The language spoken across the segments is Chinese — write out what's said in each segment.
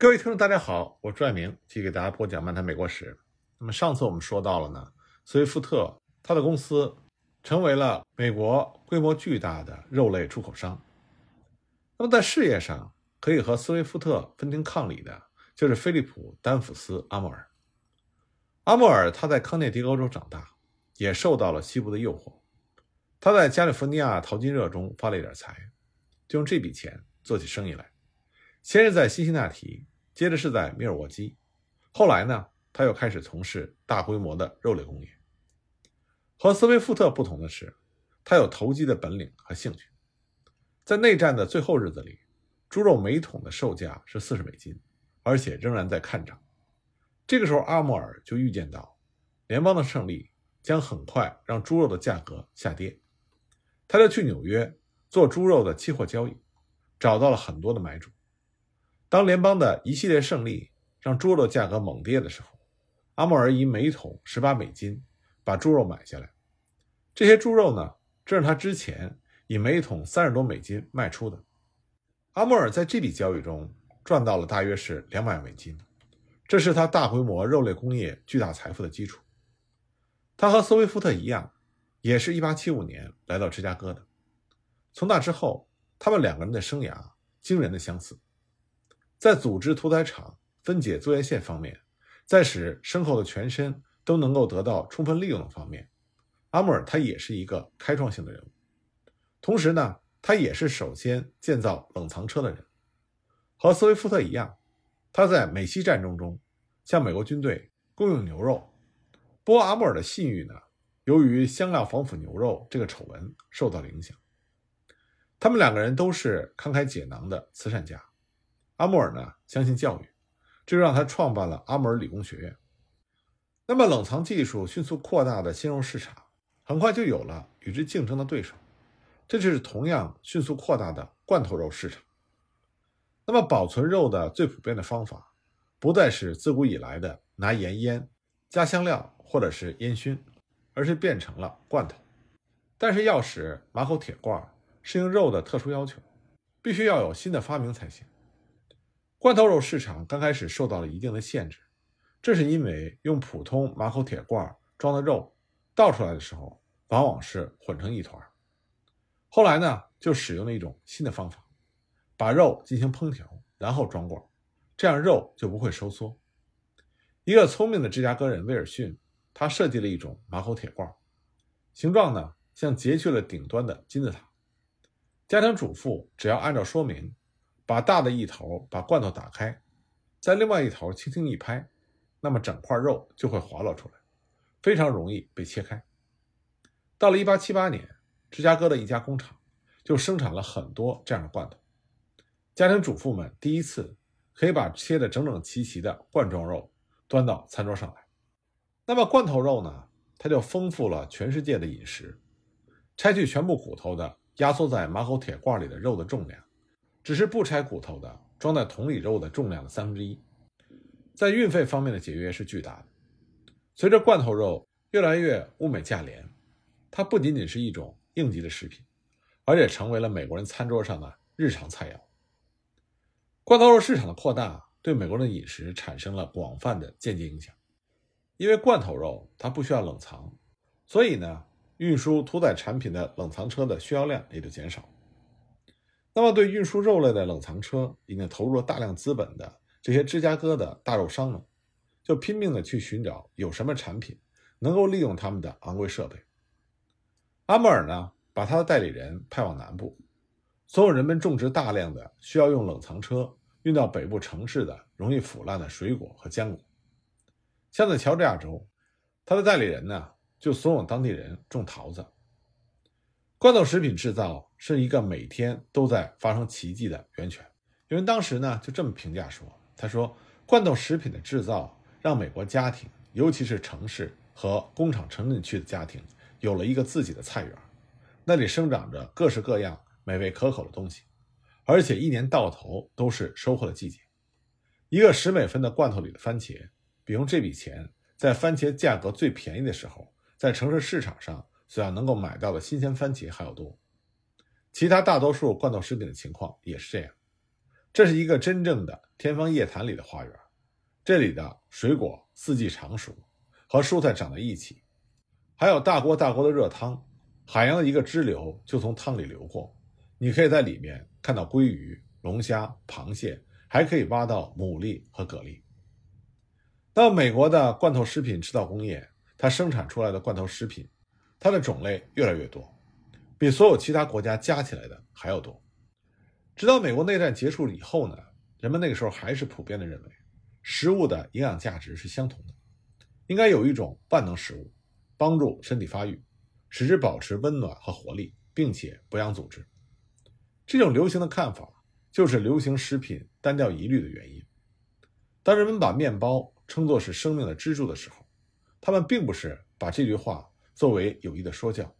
各位听众，大家好，我是爱明，继续给大家播讲《漫谈美国史》。那么上次我们说到了呢，斯威夫特他的公司成为了美国规模巨大的肉类出口商。那么在事业上可以和斯威夫特分庭抗礼的，就是菲利普·丹弗斯·阿莫尔。阿莫尔他在康涅狄格州长大，也受到了西部的诱惑。他在加利福尼亚淘金热中发了一点财，就用这笔钱做起生意来。先是在辛辛那提，接着是在密尔沃基，后来呢，他又开始从事大规模的肉类工业。和斯威夫特不同的是，他有投机的本领和兴趣。在内战的最后日子里，猪肉每桶的售价是四十美金，而且仍然在看涨。这个时候，阿莫尔就预见到，联邦的胜利将很快让猪肉的价格下跌。他就去纽约做猪肉的期货交易，找到了很多的买主。当联邦的一系列胜利让猪肉价格猛跌的时候，阿莫尔以每桶十八美金把猪肉买下来。这些猪肉呢，正是他之前以每桶三十多美金卖出的。阿莫尔在这笔交易中赚到了大约是两百美金，这是他大规模肉类工业巨大财富的基础。他和斯威夫特一样。也是一八七五年来到芝加哥的。从那之后，他们两个人的生涯惊人的相似，在组织屠宰场、分解作业线方面，在使牲口的全身都能够得到充分利用的方面，阿穆尔他也是一个开创性的人物。同时呢，他也是首先建造冷藏车的人。和斯威夫特一样，他在美西战争中向美国军队供应牛肉。不过，阿穆尔的信誉呢？由于香料防腐牛肉这个丑闻受到了影响，他们两个人都是慷慨解囊的慈善家。阿穆尔呢相信教育，这就让他创办了阿穆尔理工学院。那么冷藏技术迅速扩大的鲜肉市场，很快就有了与之竞争的对手，这就是同样迅速扩大的罐头肉市场。那么保存肉的最普遍的方法，不再是自古以来的拿盐腌、加香料或者是烟熏。而是变成了罐头，但是要使马口铁罐适应肉的特殊要求，必须要有新的发明才行。罐头肉市场刚开始受到了一定的限制，这是因为用普通马口铁罐装的肉倒出来的时候，往往是混成一团。后来呢，就使用了一种新的方法，把肉进行烹调，然后装罐，这样肉就不会收缩。一个聪明的芝加哥人威尔逊。他设计了一种马口铁罐，形状呢像截去了顶端的金字塔。家庭主妇只要按照说明，把大的一头把罐头打开，在另外一头轻轻一拍，那么整块肉就会滑落出来，非常容易被切开。到了1878年，芝加哥的一家工厂就生产了很多这样的罐头，家庭主妇们第一次可以把切得整整齐齐的罐装肉端到餐桌上来。那么罐头肉呢？它就丰富了全世界的饮食。拆去全部骨头的，压缩在马口铁罐里的肉的重量，只是不拆骨头的装在桶里肉的重量的三分之一。在运费方面的节约是巨大的。随着罐头肉越来越物美价廉，它不仅仅是一种应急的食品，而且成为了美国人餐桌上的日常菜肴。罐头肉市场的扩大，对美国人的饮食产生了广泛的间接影响。因为罐头肉它不需要冷藏，所以呢，运输屠宰产品的冷藏车的需要量也就减少。那么，对运输肉类的冷藏车已经投入了大量资本的这些芝加哥的大肉商们，就拼命的去寻找有什么产品能够利用他们的昂贵设备。阿穆尔呢，把他的代理人派往南部，所有人们种植大量的需要用冷藏车运到北部城市的容易腐烂的水果和坚果。像在乔治亚州，他的代理人呢就怂恿当地人种桃子。罐头食品制造是一个每天都在发生奇迹的源泉。有人当时呢就这么评价说：“他说，罐头食品的制造让美国家庭，尤其是城市和工厂城镇区的家庭，有了一个自己的菜园，那里生长着各式各样美味可口的东西，而且一年到头都是收获的季节。一个十美分的罐头里的番茄。”比用这笔钱在番茄价格最便宜的时候，在城市市场上所要能够买到的新鲜番茄还要多。其他大多数罐头食品的情况也是这样。这是一个真正的天方夜谭里的花园，这里的水果四季常熟，和蔬菜长在一起，还有大锅大锅的热汤，海洋的一个支流就从汤里流过，你可以在里面看到鲑鱼、龙虾、螃蟹，还可以挖到牡蛎和蛤蜊。到美国的罐头食品制造工业，它生产出来的罐头食品，它的种类越来越多，比所有其他国家加起来的还要多。直到美国内战结束以后呢，人们那个时候还是普遍的认为，食物的营养价值是相同的，应该有一种万能食物，帮助身体发育，使之保持温暖和活力，并且不养组织。这种流行的看法，就是流行食品单调疑虑的原因。当人们把面包称作是生命的支柱的时候，他们并不是把这句话作为有意的说教，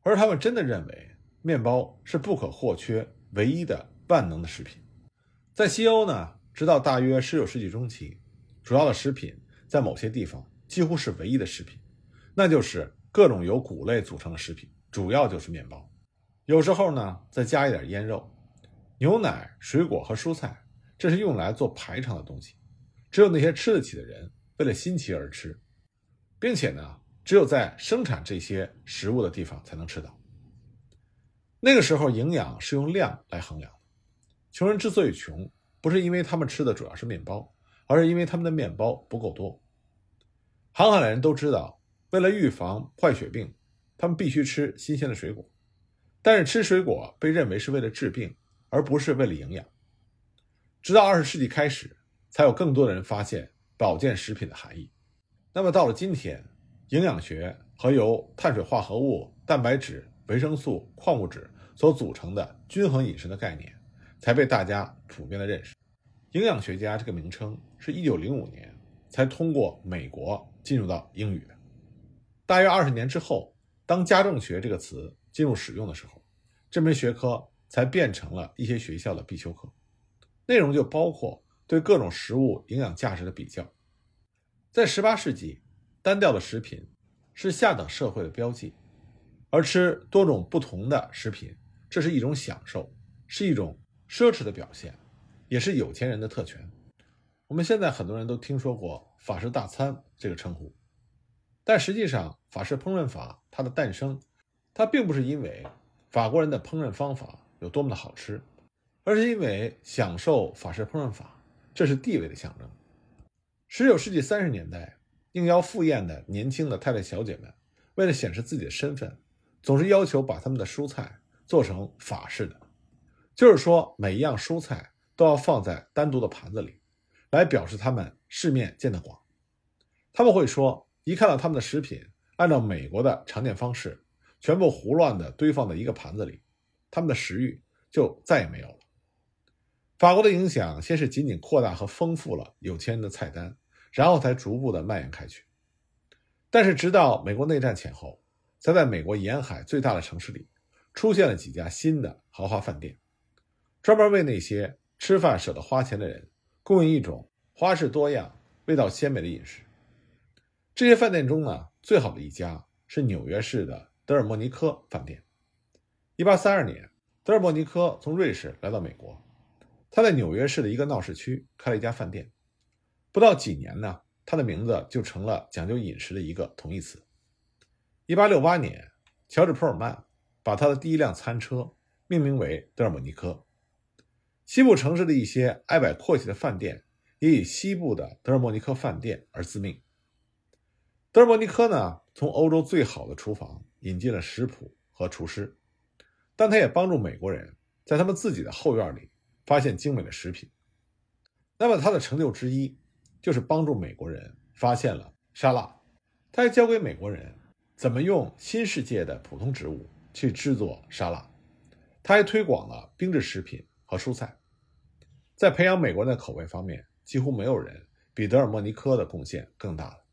而他们真的认为面包是不可或缺、唯一的万能的食品。在西欧呢，直到大约19世纪中期，主要的食品在某些地方几乎是唯一的食品，那就是各种由谷类组成的食品，主要就是面包。有时候呢，再加一点腌肉、牛奶、水果和蔬菜，这是用来做排场的东西。只有那些吃得起的人为了新奇而吃，并且呢，只有在生产这些食物的地方才能吃到。那个时候，营养是用量来衡量的。穷人之所以穷，不是因为他们吃的主要是面包，而是因为他们的面包不够多。航海的人都知道，为了预防坏血病，他们必须吃新鲜的水果。但是吃水果被认为是为了治病，而不是为了营养。直到二十世纪开始。才有更多的人发现保健食品的含义。那么到了今天，营养学和由碳水化合物、蛋白质、维生素、矿物质所组成的均衡饮食的概念，才被大家普遍的认识。营养学家这个名称是一九零五年才通过美国进入到英语的。大约二十年之后，当家政学这个词进入使用的时候，这门学科才变成了一些学校的必修课，内容就包括。对各种食物营养价值的比较，在十八世纪，单调的食品是下等社会的标记，而吃多种不同的食品，这是一种享受，是一种奢侈的表现，也是有钱人的特权。我们现在很多人都听说过“法式大餐”这个称呼，但实际上，法式烹饪法它的诞生，它并不是因为法国人的烹饪方法有多么的好吃，而是因为享受法式烹饪法。这是地位的象征。十九世纪三十年代，应邀赴宴的年轻的太太小姐们，为了显示自己的身份，总是要求把他们的蔬菜做成法式的，就是说每一样蔬菜都要放在单独的盘子里，来表示他们世面见得广。他们会说，一看到他们的食品按照美国的常见方式，全部胡乱地堆放在一个盘子里，他们的食欲就再也没有了。法国的影响先是仅仅扩大和丰富了有钱人的菜单，然后才逐步的蔓延开去。但是，直到美国内战前后，才在美国沿海最大的城市里出现了几家新的豪华饭店，专门为那些吃饭舍得花钱的人供应一种花式多样、味道鲜美的饮食。这些饭店中呢，最好的一家是纽约市的德尔莫尼科饭店。1832年，德尔莫尼科从瑞士来到美国。他在纽约市的一个闹市区开了一家饭店，不到几年呢，他的名字就成了讲究饮食的一个同义词。一八六八年，乔治·普尔曼把他的第一辆餐车命名为德尔莫尼科。西部城市的一些挨摆阔气的饭店也以西部的德尔莫尼科饭店而自命。德尔莫尼科呢，从欧洲最好的厨房引进了食谱和厨师，但他也帮助美国人在他们自己的后院里。发现精美的食品，那么他的成就之一就是帮助美国人发现了沙拉。他还教给美国人怎么用新世界的普通植物去制作沙拉。他还推广了冰制食品和蔬菜。在培养美国人的口味方面，几乎没有人比德尔莫尼科的贡献更大了。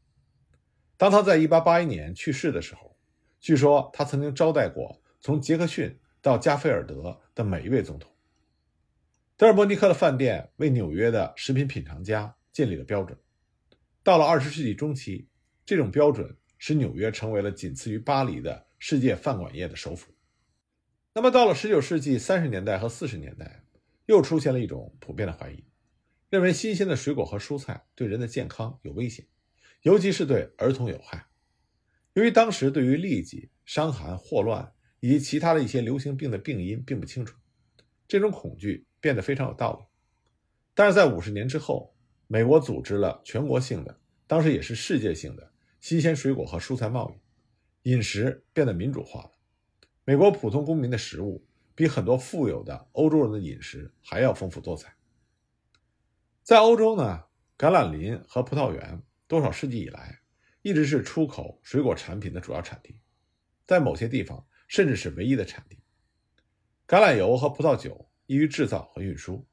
当他在1881年去世的时候，据说他曾经招待过从杰克逊到加菲尔德的每一位总统。德尔莫尼克的饭店为纽约的食品品尝家建立了标准。到了二十世纪中期，这种标准使纽约成为了仅次于巴黎的世界饭馆业的首府。那么，到了十九世纪三十年代和四十年代，又出现了一种普遍的怀疑，认为新鲜的水果和蔬菜对人的健康有危险，尤其是对儿童有害。由于当时对于痢疾、伤寒、霍乱以及其他的一些流行病的病因并不清楚，这种恐惧变得非常有道理。但是在五十年之后，美国组织了全国性的，当时也是世界性的新鲜水果和蔬菜贸易，饮食变得民主化了。美国普通公民的食物比很多富有的欧洲人的饮食还要丰富多彩。在欧洲呢，橄榄林和葡萄园多少世纪以来一直是出口水果产品的主要产地，在某些地方甚至是唯一的产地。橄榄油和葡萄酒易于制造和运输，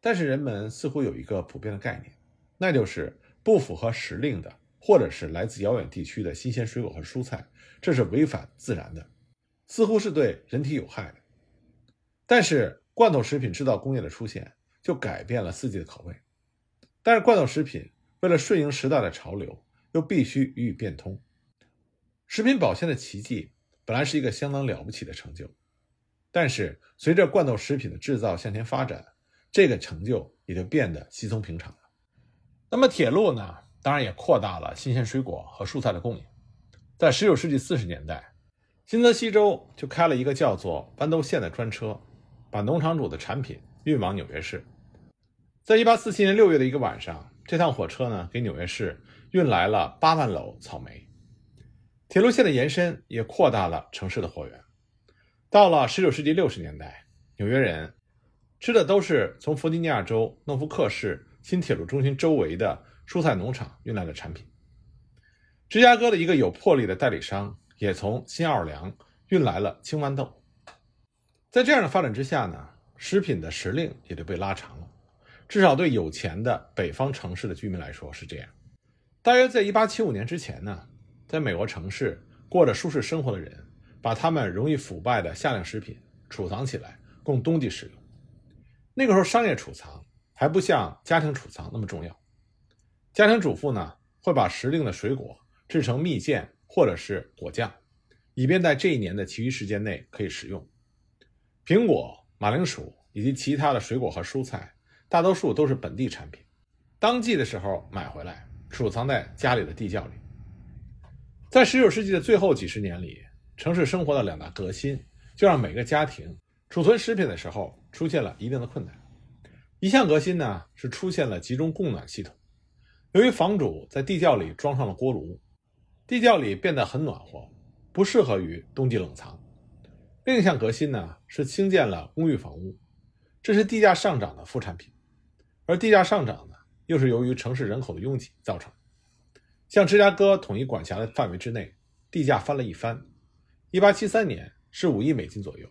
但是人们似乎有一个普遍的概念，那就是不符合时令的或者是来自遥远地区的新鲜水果和蔬菜，这是违反自然的。似乎是对人体有害的，但是罐头食品制造工业的出现就改变了四季的口味。但是罐头食品为了顺应时代的潮流，又必须予以变通。食品保鲜的奇迹本来是一个相当了不起的成就，但是随着罐头食品的制造向前发展，这个成就也就变得稀松平常了。那么铁路呢，当然也扩大了新鲜水果和蔬菜的供应。在19世纪40年代。新泽西州就开了一个叫做豌豆线的专车，把农场主的产品运往纽约市。在1847年6月的一个晚上，这趟火车呢给纽约市运来了八万篓草莓。铁路线的延伸也扩大了城市的货源。到了19世纪60年代，纽约人吃的都是从弗吉尼亚州诺福克市新铁路中心周围的蔬菜农场运来的产品。芝加哥的一个有魄力的代理商。也从新奥尔良运来了青豌豆。在这样的发展之下呢，食品的时令也就被拉长了。至少对有钱的北方城市的居民来说是这样。大约在1875年之前呢，在美国城市过着舒适生活的人，把他们容易腐败的夏令食品储藏起来，供冬季使用。那个时候，商业储藏还不像家庭储藏那么重要。家庭主妇呢，会把时令的水果制成蜜饯。或者是果酱，以便在这一年的其余时间内可以食用。苹果、马铃薯以及其他的水果和蔬菜，大多数都是本地产品，当季的时候买回来，储藏在家里的地窖里。在19世纪的最后几十年里，城市生活的两大革新，就让每个家庭储存食品的时候出现了一定的困难。一项革新呢，是出现了集中供暖系统，由于房主在地窖里装上了锅炉。地窖里变得很暖和，不适合于冬季冷藏。另一项革新呢是兴建了公寓房屋，这是地价上涨的副产品。而地价上涨呢，又是由于城市人口的拥挤造成。像芝加哥统一管辖的范围之内，地价翻了一番。1873年是五亿美金左右，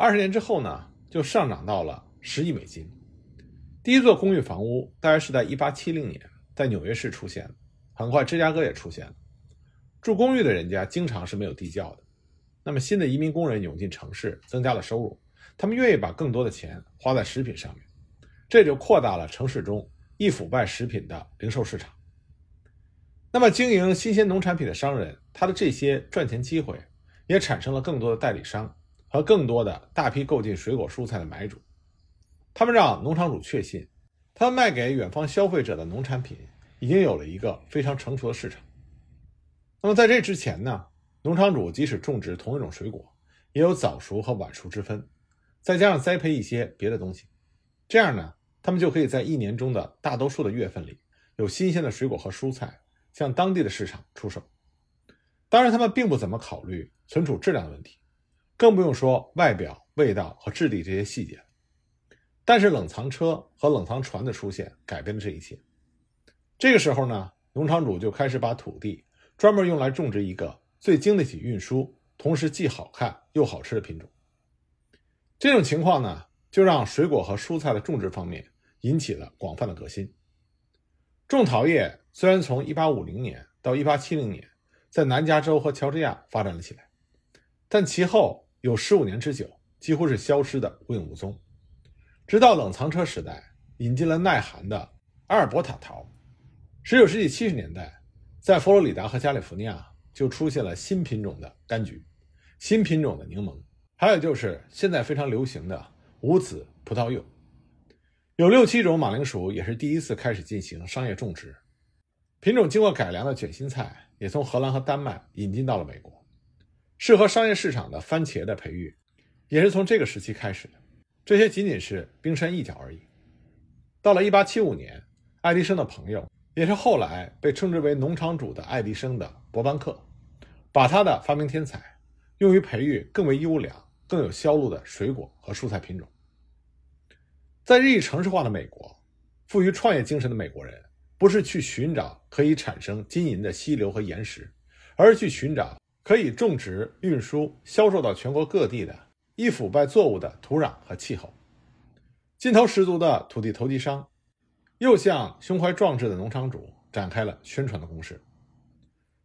二十年之后呢，就上涨到了十亿美金。第一座公寓房屋大约是在1870年在纽约市出现的，很快芝加哥也出现了。住公寓的人家经常是没有地窖的，那么新的移民工人涌进城市，增加了收入，他们愿意把更多的钱花在食品上面，这就扩大了城市中易腐败食品的零售市场。那么经营新鲜农产品的商人，他的这些赚钱机会，也产生了更多的代理商和更多的大批购进水果蔬菜的买主，他们让农场主确信，他们卖给远方消费者的农产品已经有了一个非常成熟的市场。那么在这之前呢，农场主即使种植同一种水果，也有早熟和晚熟之分，再加上栽培一些别的东西，这样呢，他们就可以在一年中的大多数的月份里，有新鲜的水果和蔬菜向当地的市场出售。当然，他们并不怎么考虑存储质量的问题，更不用说外表、味道和质地这些细节。但是冷藏车和冷藏船的出现改变了这一切。这个时候呢，农场主就开始把土地。专门用来种植一个最经得起运输，同时既好看又好吃的品种。这种情况呢，就让水果和蔬菜的种植方面引起了广泛的革新。种桃业虽然从1850年到1870年在南加州和乔治亚发展了起来，但其后有15年之久几乎是消失的无影无踪。直到冷藏车时代引进了耐寒的阿尔伯塔桃，19世纪70年代。在佛罗里达和加利福尼亚就出现了新品种的柑橘，新品种的柠檬，还有就是现在非常流行的无籽葡萄柚。有六七种马铃薯也是第一次开始进行商业种植。品种经过改良的卷心菜也从荷兰和丹麦引进到了美国。适合商业市场的番茄的培育也是从这个时期开始的。这些仅仅是冰山一角而已。到了1875年，爱迪生的朋友，也是后来被称之为农场主的爱迪生的伯班克，把他的发明天才用于培育更为优良、更有销路的水果和蔬菜品种。在日益城市化的美国，富于创业精神的美国人。不是去寻找可以产生金银的溪流和岩石，而是去寻找可以种植、运输、销售到全国各地的易腐败作物的土壤和气候。劲头十足的土地投机商，又向胸怀壮志的农场主展开了宣传的攻势。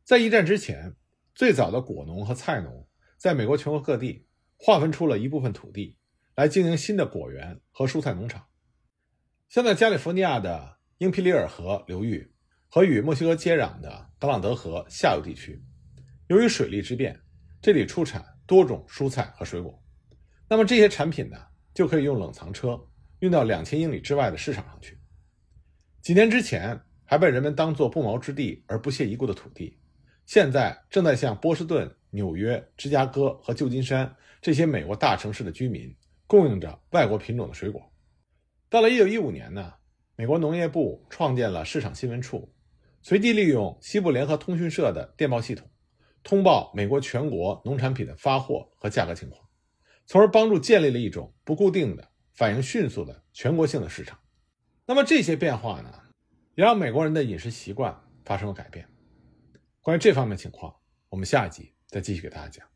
在一战之前，最早的果农和菜农在美国全国各地划分出了一部分土地，来经营新的果园和蔬菜农场，像在加利福尼亚的。英皮里尔河流域和与墨西哥接壤的格朗德河下游地区，由于水利之便，这里出产多种蔬菜和水果。那么这些产品呢，就可以用冷藏车运到两千英里之外的市场上去。几年之前还被人们当作不毛之地而不屑一顾的土地，现在正在向波士顿、纽约、芝加哥和旧金山这些美国大城市的居民供应着外国品种的水果。到了一九一五年呢。美国农业部创建了市场新闻处，随即利用西部联合通讯社的电报系统，通报美国全国农产品的发货和价格情况，从而帮助建立了一种不固定的、反应迅速的全国性的市场。那么这些变化呢，也让美国人的饮食习惯发生了改变。关于这方面情况，我们下一集再继续给大家讲。